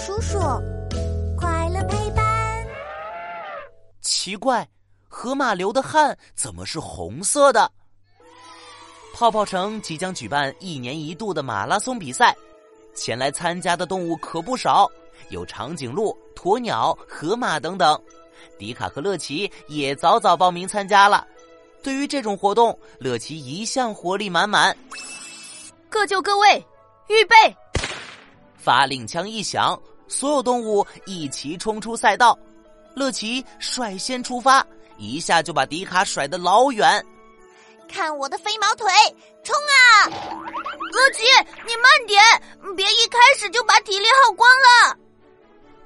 叔叔，快乐陪伴。奇怪，河马流的汗怎么是红色的？泡泡城即将举办一年一度的马拉松比赛，前来参加的动物可不少，有长颈鹿、鸵鸟、河马等等。迪卡和乐奇也早早报名参加了。对于这种活动，乐奇一向活力满满。各就各位，预备！发令枪一响，所有动物一齐冲出赛道。乐奇率先出发，一下就把迪卡甩得老远。看我的飞毛腿，冲啊！乐奇，你慢点，别一开始就把体力耗光了。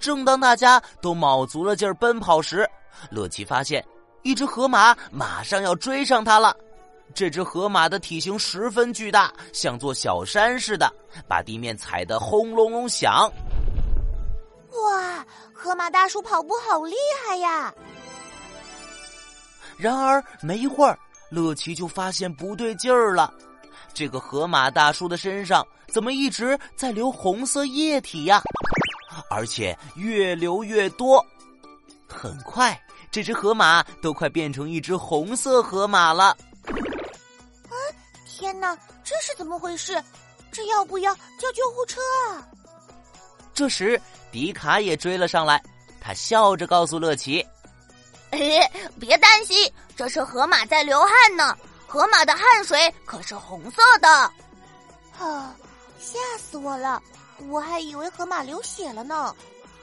正当大家都卯足了劲儿奔跑时，乐奇发现一只河马马上要追上他了。这只河马的体型十分巨大，像座小山似的，把地面踩得轰隆隆响。哇，河马大叔跑步好厉害呀！然而没一会儿，乐奇就发现不对劲儿了。这个河马大叔的身上怎么一直在流红色液体呀？而且越流越多。很快，这只河马都快变成一只红色河马了。天哪，这是怎么回事？这要不要叫救护车啊？这时，迪卡也追了上来，他笑着告诉乐奇：“哎，别担心，这是河马在流汗呢。河马的汗水可是红色的。”啊，吓死我了！我还以为河马流血了呢。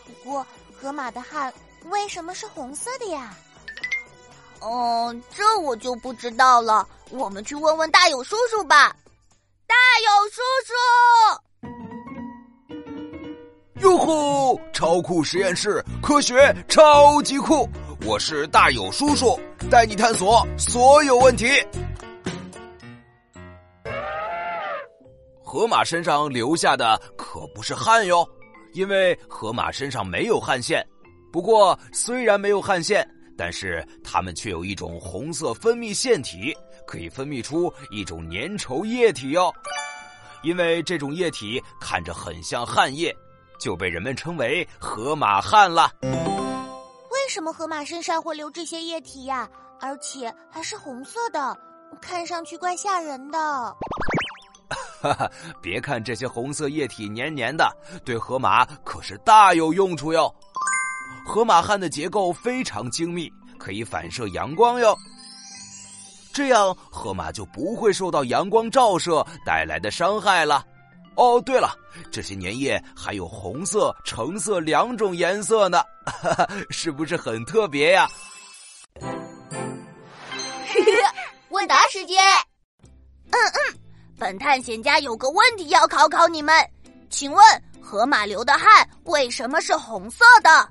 不过，河马的汗为什么是红色的呀？嗯，这我就不知道了。我们去问问大友叔叔吧。大友叔叔，哟吼！超酷实验室，科学超级酷！我是大友叔叔，带你探索所有问题。河马身上留下的可不是汗哟，因为河马身上没有汗腺。不过，虽然没有汗腺。但是它们却有一种红色分泌腺体，可以分泌出一种粘稠液体哟。因为这种液体看着很像汗液，就被人们称为河马汗了。为什么河马身上会流这些液体呀？而且还是红色的，看上去怪吓人的。哈哈，别看这些红色液体黏黏的，对河马可是大有用处哟。河马汗的结构非常精密，可以反射阳光哟。这样河马就不会受到阳光照射带来的伤害了。哦，对了，这些粘液还有红色、橙色两种颜色呢，哈哈，是不是很特别呀？问答时间。嗯嗯，本探险家有个问题要考考你们，请问河马流的汗为什么是红色的？